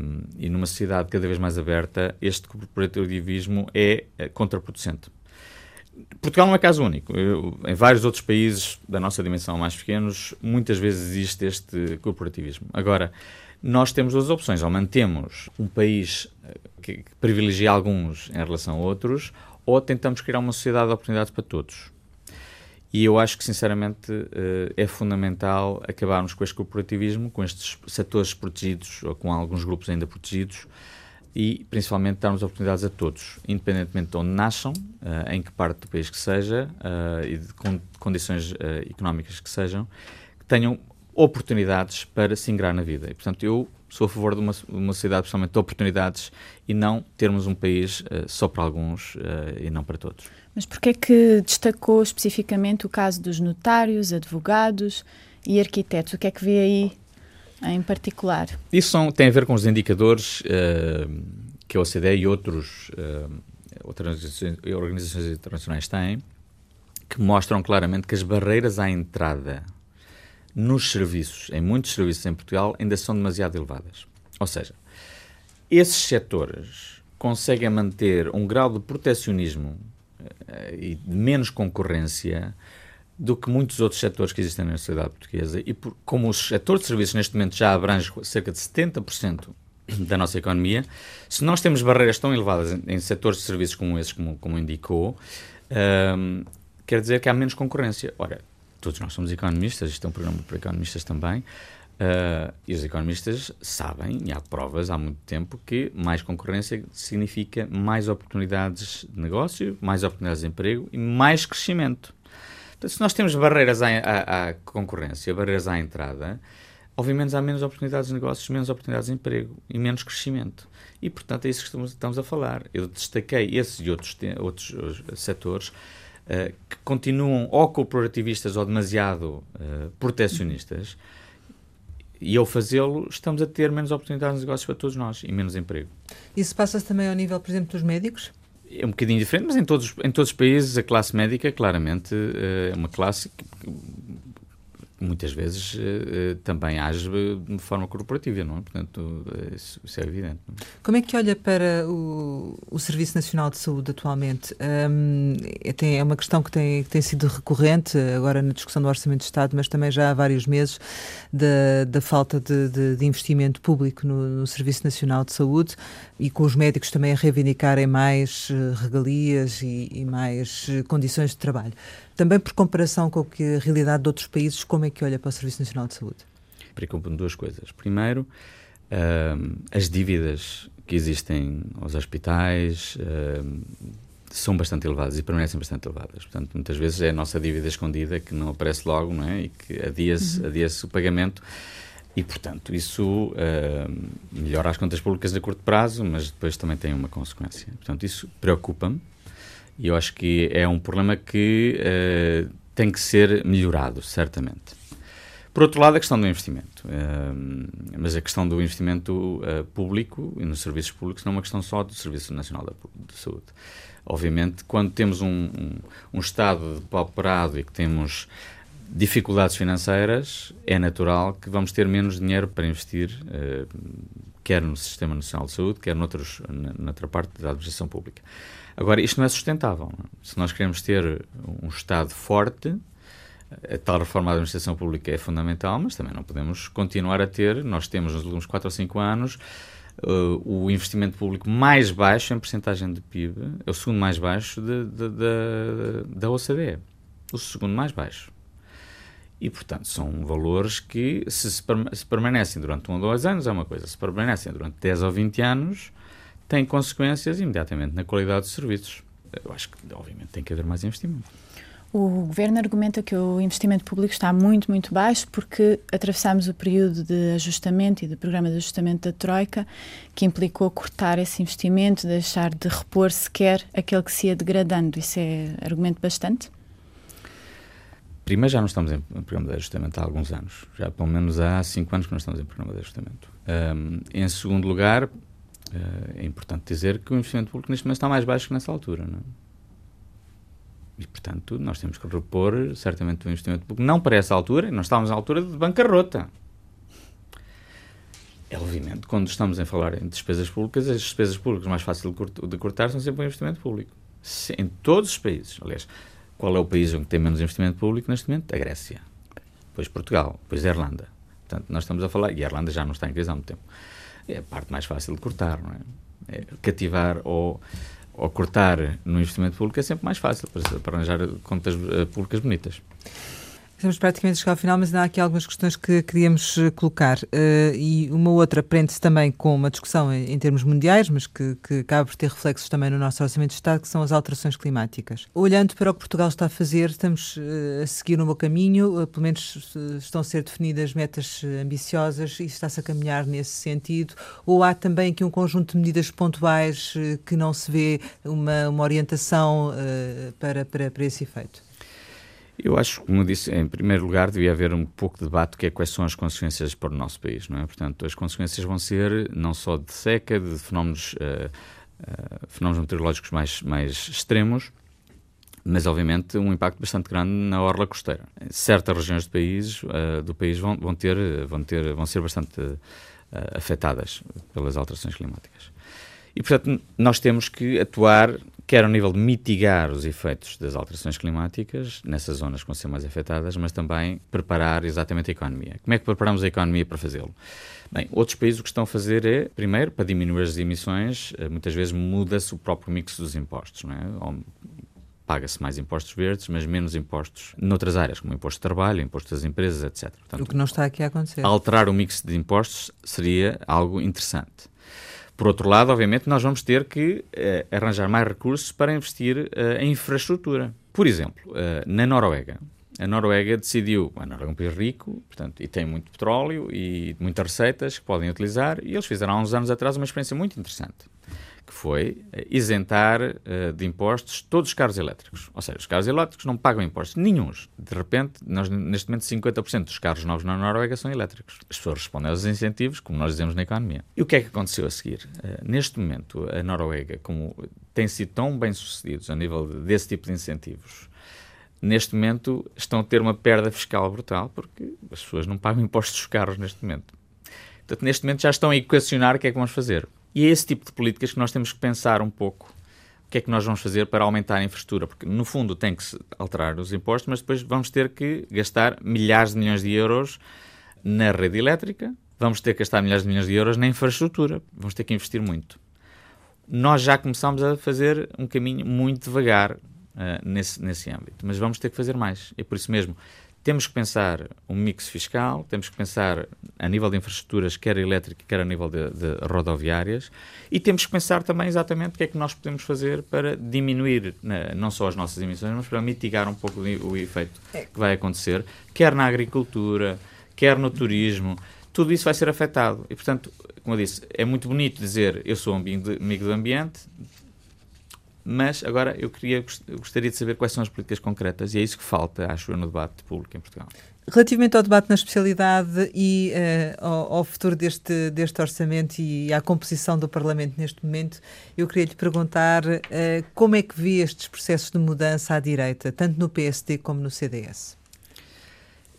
S2: um, e numa sociedade cada vez mais aberta, este corporativismo é contraproducente. Portugal não é caso único. Eu, em vários outros países da nossa dimensão mais pequenos, muitas vezes existe este corporativismo. Agora, nós temos duas opções. Ou mantemos um país eh, que, que privilegia alguns em relação a outros, ou tentamos criar uma sociedade de oportunidades para todos. E eu acho que, sinceramente, eh, é fundamental acabarmos com este corporativismo, com estes setores protegidos, ou com alguns grupos ainda protegidos, e principalmente darmos oportunidades a todos, independentemente de onde nasçam, uh, em que parte do país que seja uh, e de con condições uh, económicas que sejam, que tenham oportunidades para se ingrar na vida. E, portanto, eu sou a favor de uma, uma sociedade principalmente de oportunidades e não termos um país só para alguns e não para todos.
S3: Mas porquê é que destacou especificamente o caso dos notários, advogados e arquitetos? O que é que vê aí em particular?
S2: Isso são, tem a ver com os indicadores uh, que a OCDE e outros, uh, outras organizações internacionais têm, que mostram claramente que as barreiras à entrada nos serviços, em muitos serviços em Portugal, ainda são demasiado elevadas. Ou seja, esses setores conseguem manter um grau de protecionismo uh, e de menos concorrência do que muitos outros setores que existem na sociedade portuguesa. E por, como o setor de serviços neste momento já abrange cerca de 70% da nossa economia, se nós temos barreiras tão elevadas em, em setores de serviços como esses, como, como indicou, um, quer dizer que há menos concorrência. Ora, todos nós somos economistas, isto é um programa para economistas também, uh, e os economistas sabem, e há provas há muito tempo, que mais concorrência significa mais oportunidades de negócio, mais oportunidades de emprego e mais crescimento. Portanto, se nós temos barreiras à, à, à, concorrência, barreiras à entrada, obviamente há menos oportunidades de negócios, menos oportunidades de emprego e menos crescimento. E, portanto, é isso que estamos, a falar. Eu destaquei esses e outros, outros setores uh, que continuam ou corporativistas ou demasiado uh, protecionistas, e ao fazê-lo, estamos a ter menos oportunidades de negócios para todos nós e menos emprego.
S1: Isso passa-se também ao nível, por exemplo, dos médicos?
S2: É um bocadinho diferente, mas em todos, em todos os países a classe médica claramente eh, é uma classe que muitas vezes uh, também age de forma corporativa, não é? Portanto, uh, isso, é evidente. É?
S1: Como é que olha para o, o Serviço Nacional de Saúde atualmente? É, é uma questão que tem, que tem sido recorrente agora na discussão do Orçamento de Estado, mas também já há vários meses da, da falta de, de, de investimento público no, no, Serviço Nacional de Saúde e com os médicos também a reivindicarem mais regalias e, e mais condições de trabalho. Também por comparação com a realidade de outros países, como é que olha para o Serviço Nacional de Saúde?
S2: Preocupa-me duas coisas. Primeiro, uh, as dívidas que existem aos hospitais uh, são bastante elevadas e permanecem bastante elevadas. Portanto, muitas vezes é a nossa dívida escondida que não aparece logo não é? e que adia-se uhum. adia o pagamento. E, portanto, isso uh, melhora as contas públicas a curto prazo, mas depois também tem uma consequência. Portanto, isso preocupa-me. E eu acho que é um problema que uh, tem que ser melhorado, certamente. Por outro lado, a questão do investimento. Uh, mas a questão do investimento uh, público e nos serviços públicos não é uma questão só do Serviço Nacional de Saúde. Obviamente, quando temos um, um, um Estado pauperado e que temos dificuldades financeiras, é natural que vamos ter menos dinheiro para investir, uh, quer no Sistema Nacional de Saúde, quer noutros, noutra parte da administração pública. Agora, isto não é sustentável. Não? Se nós queremos ter um Estado forte, a tal reforma da administração pública é fundamental, mas também não podemos continuar a ter, nós temos nos últimos 4 ou 5 anos, uh, o investimento público mais baixo em percentagem de PIB, é o segundo mais baixo de, de, de, da OCDE. O segundo mais baixo. E, portanto, são valores que, se, se, permanecem durante um ou dois anos, é uma coisa. Se permanecem durante 10 ou 20 anos, têm consequências imediatamente na qualidade dos serviços. Eu acho que, obviamente, tem que haver mais investimento.
S3: O governo argumenta que o investimento público está muito, muito baixo porque atravessamos o período de ajustamento e do programa de ajustamento da Troika, que implicou cortar esse investimento, deixar de repor sequer aquele que se ia degradando. Isso é argumento bastante?
S2: Primeiro, já não estamos em programa de ajustamento há alguns anos. Já pelo menos há cinco anos que não estamos em programa de ajustamento. Um, em segundo lugar, é importante dizer que o investimento público neste momento está mais baixo que nessa altura. Não é? E, portanto, nós temos que repor certamente o investimento público. Não para essa altura, nós estávamos à altura de bancarrota. É obviamente, quando estamos a falar em despesas públicas, as despesas públicas mais fáceis de cortar são sempre o investimento público. Em todos os países. Aliás, qual é o país onde tem menos investimento público neste momento? A Grécia. Depois Portugal. Depois a Irlanda. Portanto, nós estamos a falar, e a Irlanda já não está em crise há muito tempo. É a parte mais fácil de cortar, não é? é cativar ou ou cortar no investimento público é sempre mais fácil para, para arranjar contas uh, públicas bonitas.
S1: Estamos praticamente a chegar ao final, mas há aqui algumas questões que queríamos eh, colocar. Uh, e uma outra prende-se também com uma discussão em, em termos mundiais, mas que, que acaba por ter reflexos também no nosso Orçamento de Estado, que são as alterações climáticas. Olhando para o que Portugal está a fazer, estamos uh, a seguir um bom caminho, uh, pelo menos estão a ser definidas metas ambiciosas e está-se a caminhar nesse sentido. Ou há também aqui um conjunto de medidas pontuais que não se vê uma, uma orientação para, para, para esse efeito?
S2: Eu acho, como disse, em primeiro lugar, devia haver um pouco de debate que é quais são as consequências para o nosso país, não é? Portanto, as consequências vão ser não só de seca, de fenómenos, uh, uh, fenómenos meteorológicos mais, mais extremos, mas obviamente um impacto bastante grande na orla costeira. Certas regiões do país, uh, do país vão, vão, ter, vão, ter, vão ser bastante afetadas pelas alterações climáticas. E, portanto, nós temos que atuar quer ao nível de mitigar os efeitos das alterações climáticas nessas zonas que vão ser mais afetadas, mas também preparar exatamente a economia. Como é que preparamos a economia para fazê-lo? Bem, outros países o que estão a fazer é, primeiro, para diminuir as emissões, eh, muitas vezes muda-se o próprio mix dos impostos, não é? paga-se mais impostos verdes, mas menos impostos noutras áreas, como imposto de trabalho, imposto das empresas, etc.
S1: Portanto, o que não está aqui a acontecer.
S2: Alterar o mix de impostos seria algo interessante. Por outro lado, obviamente, nós vamos ter que uh, arranjar mais recursos para investir uh, em infraestrutura. Por exemplo, uh, na Noruega, a Noruega decidiu, a Noruega é um país rico, portanto, e tem muito petróleo e muitas receitas que podem utilizar, e eles fizeram há uns anos atrás uma experiência muito interessante que foi isentar uh, de impostos todos os carros elétricos. Ou seja, os carros elétricos não pagam impostos nenhums. De repente, nós, neste momento, 50% dos carros novos na Noruega são elétricos. As pessoas respondem aos incentivos, como nós dizemos na economia. E o que é que aconteceu a seguir? Uh, neste momento, a Noruega, como tem sido tão bem sucedidos a nível de, desse tipo de incentivos, neste momento estão a ter uma perda fiscal brutal porque as pessoas não pagam impostos dos carros neste momento. Portanto, neste momento já estão a equacionar o que é que vamos fazer. E é esse tipo de políticas que nós temos que pensar um pouco. O que é que nós vamos fazer para aumentar a infraestrutura? Porque, no fundo, tem que se alterar os impostos, mas depois vamos ter que gastar milhares de milhões de euros na rede elétrica, vamos ter que gastar milhares de milhões de euros na infraestrutura, vamos ter que investir muito. Nós já começamos a fazer um caminho muito devagar uh, nesse, nesse âmbito, mas vamos ter que fazer mais. E por isso mesmo, temos que pensar um mix fiscal, temos que pensar a nível de infraestruturas, quer elétrica, quer a nível de, de, rodoviárias, e temos que pensar também exatamente o que é que nós podemos fazer para diminuir não só as nossas emissões, mas para mitigar um pouco o, o efeito é. que vai acontecer, quer na agricultura, quer no turismo, tudo isso vai ser afetado. E, portanto, como eu disse, é muito bonito dizer eu sou amigo do ambiente, mas agora eu queria eu gostaria de saber quais são as políticas concretas e é isso que falta, acho eu, no debate público em Portugal.
S1: Relativamente ao debate na especialidade e uh, ao, ao, futuro deste, deste orçamento e à composição do Parlamento neste momento, eu queria lhe perguntar uh, como é que vê estes processos de mudança à direita, tanto no PSD como no CDS?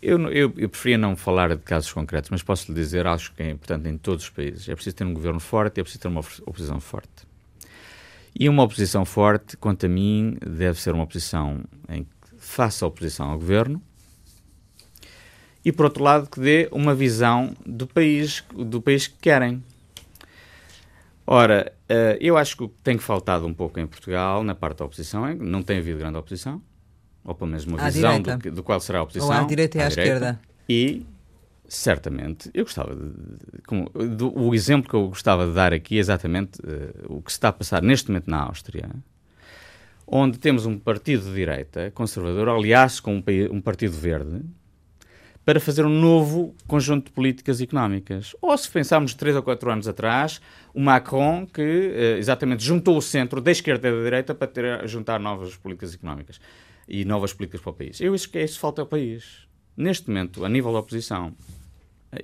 S2: Eu, eu, eu, preferia não falar de casos concretos, mas posso lhe dizer, acho que é importante em todos os países. É preciso ter um governo forte e é preciso ter uma oposição forte. E uma oposição forte, quanto a mim, deve ser uma oposição em que faça oposição ao governo e, por outro lado, que dê uma visão do país, do país que querem. Ora, eh, eu acho que o que tem faltado um pouco em Portugal, na parte da oposição, é que não tem havido grande oposição, ou pelo menos uma à visão do, do, qual será a oposição. Ou
S1: à direita e à, à direita, esquerda.
S2: E, certamente, eu gostava de. Do, o exemplo que eu gostava de dar aqui é exatamente uh, o que se está a passar neste momento na Áustria, onde temos um partido de direita, conservador, aliás, com um, um partido verde, para fazer um novo conjunto de políticas económicas. Ou se pensarmos três ou quatro anos atrás, o Macron que eh, exatamente juntou o centro da esquerda e da direita para ter, juntar novas políticas económicas e novas políticas para o país. Eu acho que isso falta ao país. Neste momento, a nível da oposição,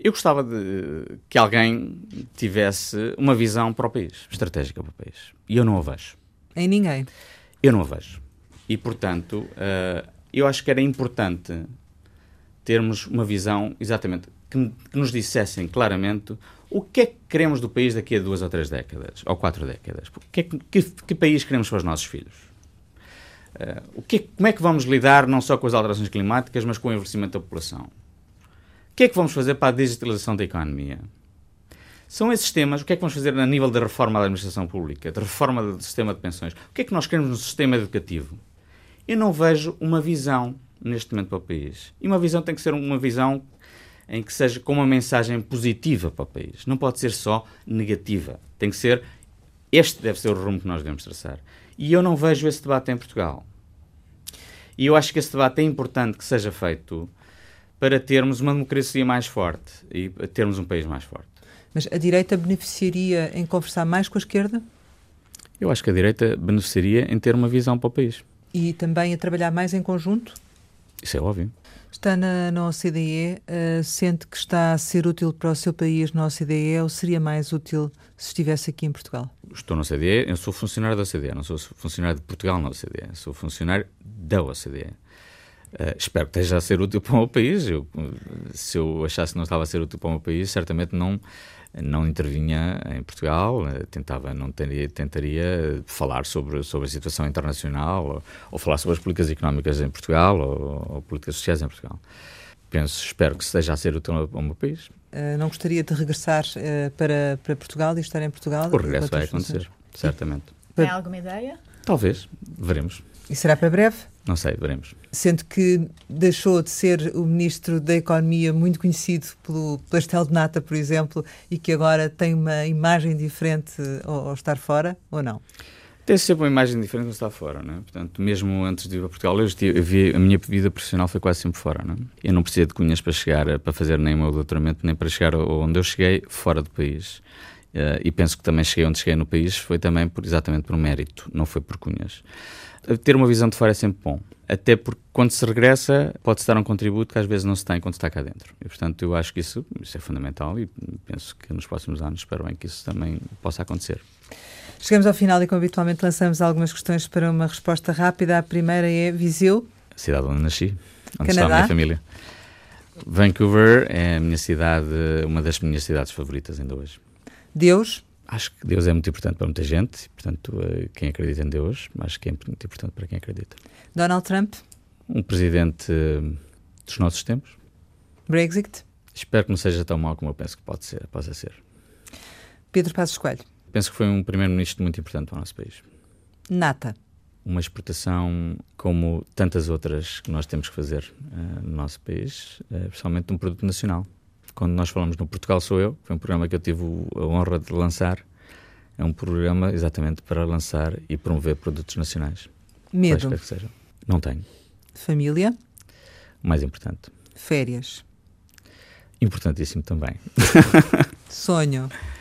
S2: eu gostava de que alguém tivesse uma visão para o país, estratégica para o país. E eu não a vejo.
S1: Em ninguém?
S2: Eu não a vejo. E, portanto, uh, eu acho que era importante termos uma visão exatamente que, que, nos dissessem claramente o que é que queremos do país daqui a duas ou três décadas, ou quatro décadas. Que, que, que país queremos para os nossos filhos? Uh, o que, como é que vamos lidar não só com as alterações climáticas, mas com o envelhecimento da população? O que é que vamos fazer para a digitalização da economia? São esses temas. O que é que vamos fazer a nível da reforma da administração pública, da reforma do sistema de pensões? O que é que nós queremos no sistema educativo? Eu não vejo uma visão neste momento para o país. E uma visão tem que ser uma visão em que seja com uma mensagem positiva para o país. Não pode ser só negativa. Tem que ser. Este deve ser o rumo que nós devemos traçar. E eu não vejo esse debate em Portugal. E eu acho que esse debate é importante que seja feito para termos uma democracia mais forte e termos um país mais forte.
S1: Mas a direita beneficiaria em conversar mais com a esquerda?
S2: Eu acho que a direita beneficiaria em ter uma visão para o país.
S1: E também a trabalhar mais em conjunto?
S2: Isso é óbvio.
S1: Está na, na OCDE, uh, sente que está a ser útil para o seu país na OCDE ou seria mais útil se estivesse aqui em Portugal?
S2: Estou na OCDE, eu sou funcionário da OCDE, não sou funcionário de Portugal na OCDE, sou funcionário da OCDE. Uh, espero que esteja a ser útil para o meu país. Eu, se eu achasse que não estava a ser útil para o meu país, certamente não não intervinha em Portugal, eh, tentava, não teria, tentaria falar sobre, sobre a situação internacional ou, ou falar sobre as políticas económicas em Portugal ou, ou, políticas sociais em Portugal. Penso, espero que esteja a ser útil ao meu país.
S1: Uh, não gostaria de regressar uh, para, para Portugal e estar em Portugal?
S2: O regresso vai acontecer, certamente.
S3: Tem alguma ideia?
S2: Talvez, veremos.
S1: E será para breve?
S2: Não sei, veremos.
S1: Sendo que deixou de ser o Ministro da Economia muito conhecido pelo pastel de nata, por exemplo, e que agora tem uma imagem diferente ao, ao estar fora, ou não?
S2: Tem sempre uma imagem diferente quando está fora, não é? Portanto, mesmo antes de ir para Portugal, eu, vi, a minha vida profissional foi quase sempre fora, não é? Eu não precisei de cunhas para chegar, para fazer nem o meu doutoramento, nem para chegar onde eu cheguei, fora do país. Uh, e penso que também cheguei onde cheguei no país foi também por, exatamente por mérito, não foi por cunhas. Ter uma visão de fora é sempre bom. Até porque quando se regressa pode-se dar um contributo que às vezes não se tem quando está cá dentro. E portanto eu acho que isso, isso é fundamental e penso que nos próximos anos espero bem que isso também possa acontecer.
S1: Chegamos ao final e como habitualmente lançamos algumas questões para uma resposta rápida. A primeira é Viseu.
S2: A cidade onde nasci, onde
S1: Canadá.
S2: está a minha família. Vancouver é a minha cidade, uma das minhas cidades favoritas ainda hoje.
S1: Deus
S2: acho que Deus é muito importante para muita gente, portanto, eh, quem acredita em Deus, acho que é muito importante para quem acredita.
S1: Donald Trump?
S2: Um presidente eh, dos nossos tempos.
S1: Brexit?
S2: Espero que não seja tão mau como eu penso que pode ser, possa ser.
S1: Pedro Passos Coelho?
S2: Penso que foi um primeiro-ministro muito importante para o nosso país.
S1: Nata?
S2: Uma exportação como tantas outras que nós temos que fazer uh, no nosso país, uh, principalmente um produto nacional quando nós falamos no Portugal Sou Eu, foi um programa que eu tive a honra de lançar, é um programa exatamente para lançar e promover produtos nacionais.
S1: Medo?
S2: Que seja. Não tenho.
S1: Família?
S2: O mais importante.
S1: Férias?
S2: Importantíssimo também.
S1: Sonho?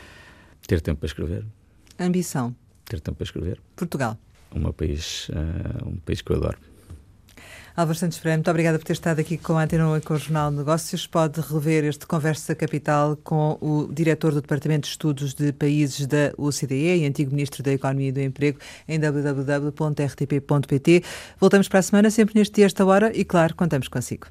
S2: Ter tempo para escrever.
S1: Ambição?
S2: Ter tempo para escrever.
S1: Portugal?
S2: Meu país, uh, um país que eu adoro.
S1: Álvaro Santos Freire, muito obrigada por ter estado aqui com a Antena e com o Jornal de Negócios. Pode rever este Conversa Capital com o diretor do Departamento de Estudos de Países da OCDE e antigo Ministro da Economia e do Emprego em www.rtp.pt. Voltamos para a semana, sempre neste dia, esta hora, e claro, contamos consigo.